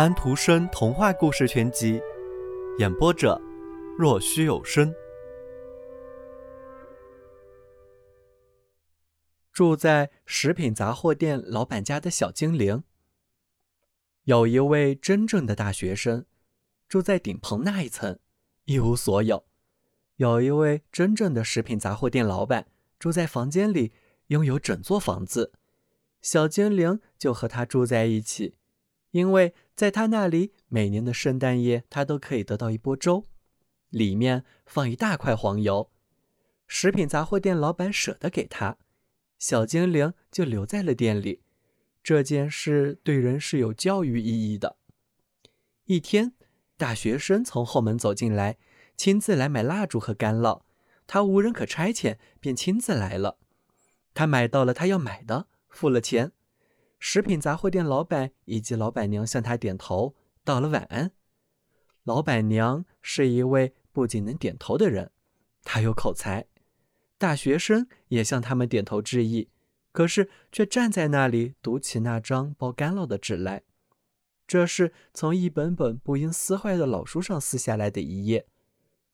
安徒生童话故事全集，演播者：若虚有声。住在食品杂货店老板家的小精灵，有一位真正的大学生，住在顶棚那一层，一无所有；有一位真正的食品杂货店老板，住在房间里，拥有整座房子。小精灵就和他住在一起，因为在他那里，每年的圣诞夜他都可以得到一锅粥，里面放一大块黄油。食品杂货店老板舍得给他，小精灵就留在了店里。这件事对人是有教育意义的。一天，大学生从后门走进来，亲自来买蜡烛和干酪。他无人可差遣，便亲自来了。他买到了他要买的。付了钱，食品杂货店老板以及老板娘向他点头，道了晚安。老板娘是一位不仅能点头的人，她有口才。大学生也向他们点头致意，可是却站在那里读起那张包干酪的纸来。这是从一本本不应撕坏的老书上撕下来的一页，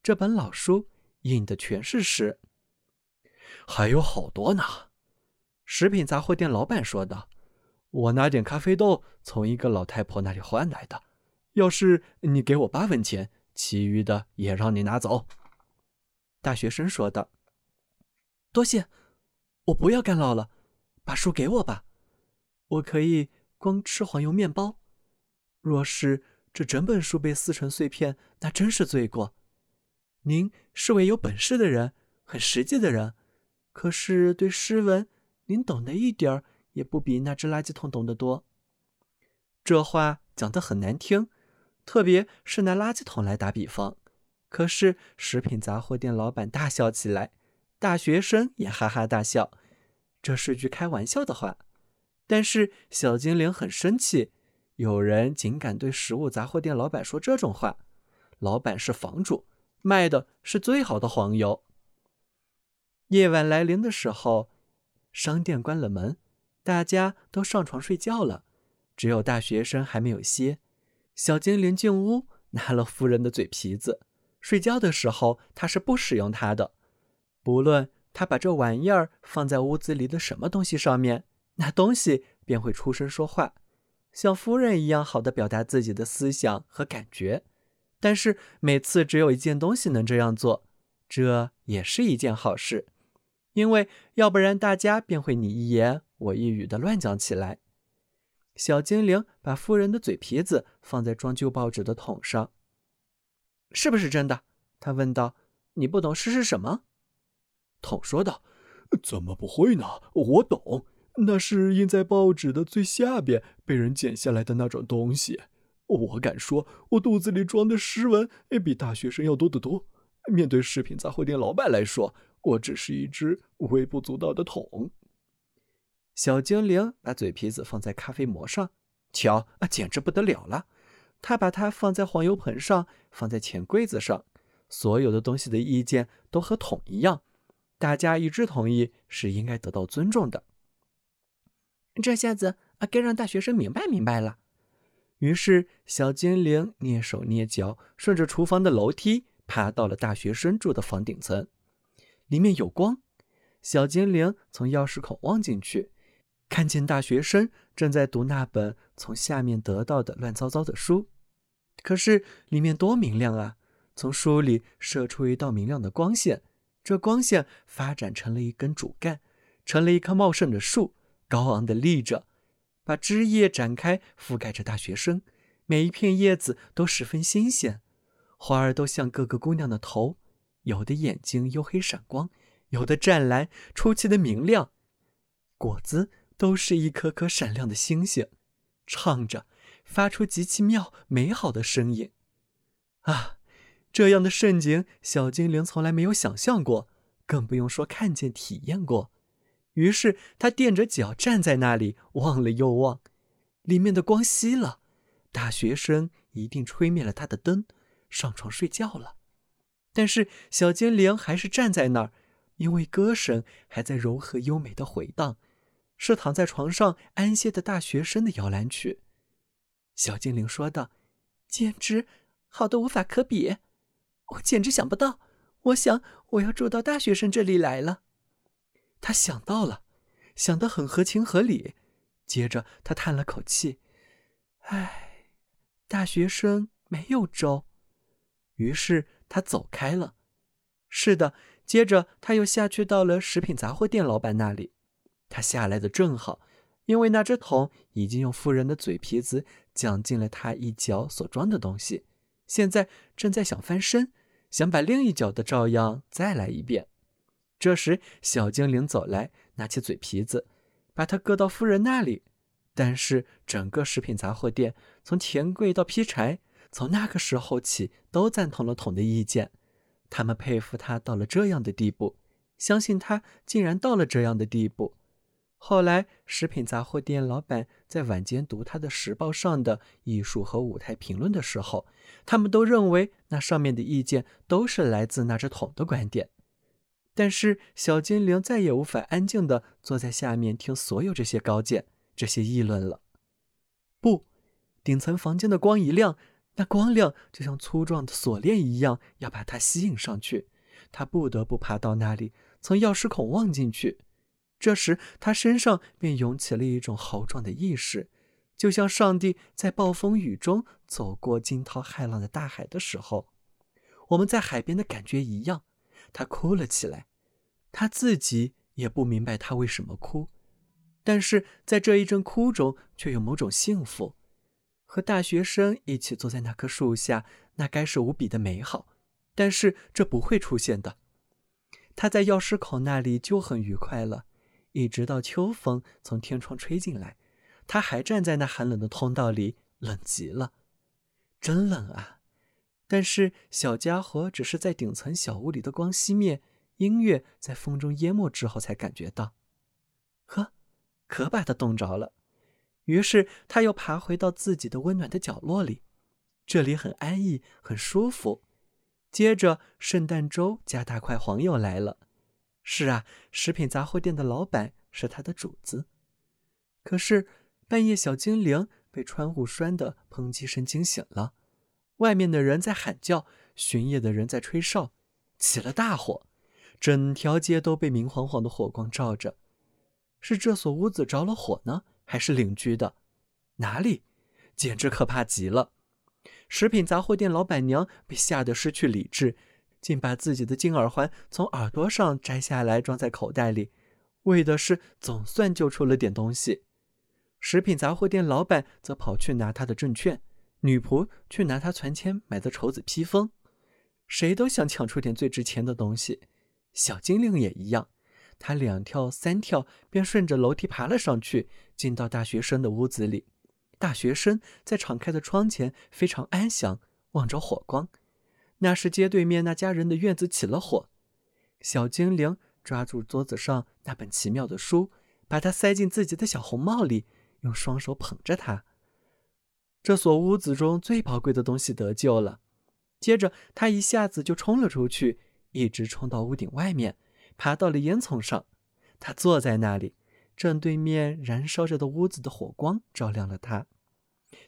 这本老书印的全是诗，还有好多呢。食品杂货店老板说道：“我拿点咖啡豆从一个老太婆那里换来的。要是你给我八分钱，其余的也让你拿走。”大学生说道：“多谢，我不要干酪了，把书给我吧。我可以光吃黄油面包。若是这整本书被撕成碎片，那真是罪过。您是位有本事的人，很实际的人，可是对诗文……”您懂得一点儿也不比那只垃圾桶懂得多。这话讲得很难听，特别是拿垃圾桶来打比方。可是食品杂货店老板大笑起来，大学生也哈哈大笑。这是句开玩笑的话，但是小精灵很生气。有人竟敢对食物杂货店老板说这种话？老板是房主，卖的是最好的黄油。夜晚来临的时候。商店关了门，大家都上床睡觉了，只有大学生还没有歇。小精灵进屋，拿了夫人的嘴皮子。睡觉的时候，他是不使用它的。不论他把这玩意儿放在屋子里的什么东西上面，那东西便会出声说话，像夫人一样好的表达自己的思想和感觉。但是每次只有一件东西能这样做，这也是一件好事。因为要不然大家便会你一言我一语的乱讲起来。小精灵把夫人的嘴皮子放在装旧报纸的桶上。是不是真的？他问道。你不懂诗是什么？桶说道。怎么不会呢？我懂，那是印在报纸的最下边被人剪下来的那种东西。我敢说，我肚子里装的诗文比大学生要多得多。面对食品杂货店老板来说。我只是一只微不足道的桶。小精灵把嘴皮子放在咖啡膜上，瞧啊，简直不得了了！他把它放在黄油盆上，放在钱柜子上，所有的东西的意见都和桶一样，大家一致同意是应该得到尊重的。这下子啊，该让大学生明白明白了。于是，小精灵蹑手蹑脚，顺着厨房的楼梯，爬到了大学生住的房顶层。里面有光，小精灵从钥匙孔望进去，看见大学生正在读那本从下面得到的乱糟糟的书。可是里面多明亮啊！从书里射出一道明亮的光线，这光线发展成了一根主干，成了一棵茂盛的树，高昂的立着，把枝叶展开，覆盖着大学生。每一片叶子都十分新鲜，花儿都像各个姑娘的头。有的眼睛黝黑闪光，有的湛蓝出奇的明亮，果子都是一颗颗闪亮的星星，唱着，发出极其妙美好的声音。啊，这样的盛景，小精灵从来没有想象过，更不用说看见体验过。于是他垫着脚站在那里，望了又望，里面的光熄了，大学生一定吹灭了他的灯，上床睡觉了。但是小精灵还是站在那儿，因为歌声还在柔和优美的回荡，是躺在床上安歇的大学生的摇篮曲。小精灵说道：“简直好的无法可比，我简直想不到。我想我要住到大学生这里来了。”他想到了，想得很合情合理。接着他叹了口气：“唉，大学生没有粥。”于是他走开了。是的，接着他又下去到了食品杂货店老板那里。他下来的正好，因为那只桶已经用富人的嘴皮子讲进了他一脚所装的东西，现在正在想翻身，想把另一脚的照样再来一遍。这时，小精灵走来，拿起嘴皮子，把它搁到夫人那里。但是，整个食品杂货店，从钱柜到劈柴，从那个时候起都赞同了桶的意见。他们佩服他到了这样的地步，相信他竟然到了这样的地步。后来，食品杂货店老板在晚间读他的时报上的艺术和舞台评论的时候，他们都认为那上面的意见都是来自那只桶的观点。但是，小精灵再也无法安静地坐在下面听所有这些高见、这些议论了。不，顶层房间的光一亮，那光亮就像粗壮的锁链一样，要把他吸引上去。他不得不爬到那里，从钥匙孔望进去。这时，他身上便涌起了一种豪壮的意识，就像上帝在暴风雨中走过惊涛骇浪的大海的时候，我们在海边的感觉一样。他哭了起来，他自己也不明白他为什么哭，但是在这一阵哭中，却有某种幸福。和大学生一起坐在那棵树下，那该是无比的美好。但是这不会出现的。他在钥匙口那里就很愉快了，一直到秋风从天窗吹进来，他还站在那寒冷的通道里，冷极了，真冷啊！但是小家伙只是在顶层小屋里的光熄灭，音乐在风中淹没之后才感觉到，呵，可把他冻着了。于是他又爬回到自己的温暖的角落里，这里很安逸，很舒服。接着圣诞粥加大块黄又来了。是啊，食品杂货店的老板是他的主子。可是半夜，小精灵被窗户栓的砰击声惊醒了。外面的人在喊叫，巡夜的人在吹哨，起了大火，整条街都被明晃晃的火光照着。是这所屋子着了火呢，还是邻居的？哪里？简直可怕极了！食品杂货店老板娘被吓得失去理智，竟把自己的金耳环从耳朵上摘下来装在口袋里，为的是总算救出了点东西。食品杂货店老板则跑去拿他的证券。女仆去拿他存钱买的绸子披风，谁都想抢出点最值钱的东西。小精灵也一样，他两跳三跳便顺着楼梯爬了上去，进到大学生的屋子里。大学生在敞开的窗前非常安详，望着火光。那是街对面那家人的院子起了火。小精灵抓住桌子上那本奇妙的书，把它塞进自己的小红帽里，用双手捧着它。这所屋子中最宝贵的东西得救了。接着，他一下子就冲了出去，一直冲到屋顶外面，爬到了烟囱上。他坐在那里，正对面燃烧着的屋子的火光照亮了他。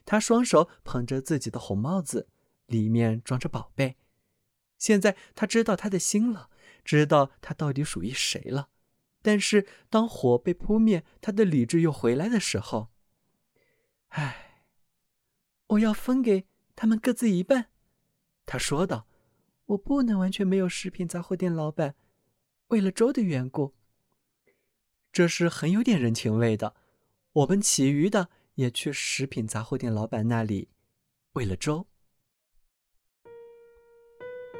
他双手捧着自己的红帽子，里面装着宝贝。现在他知道他的心了，知道他到底属于谁了。但是，当火被扑灭，他的理智又回来的时候，唉。我要分给他们各自一半，他说道：“我不能完全没有食品杂货店老板，为了粥的缘故。这是很有点人情味的。我们其余的也去食品杂货店老板那里，为了粥。”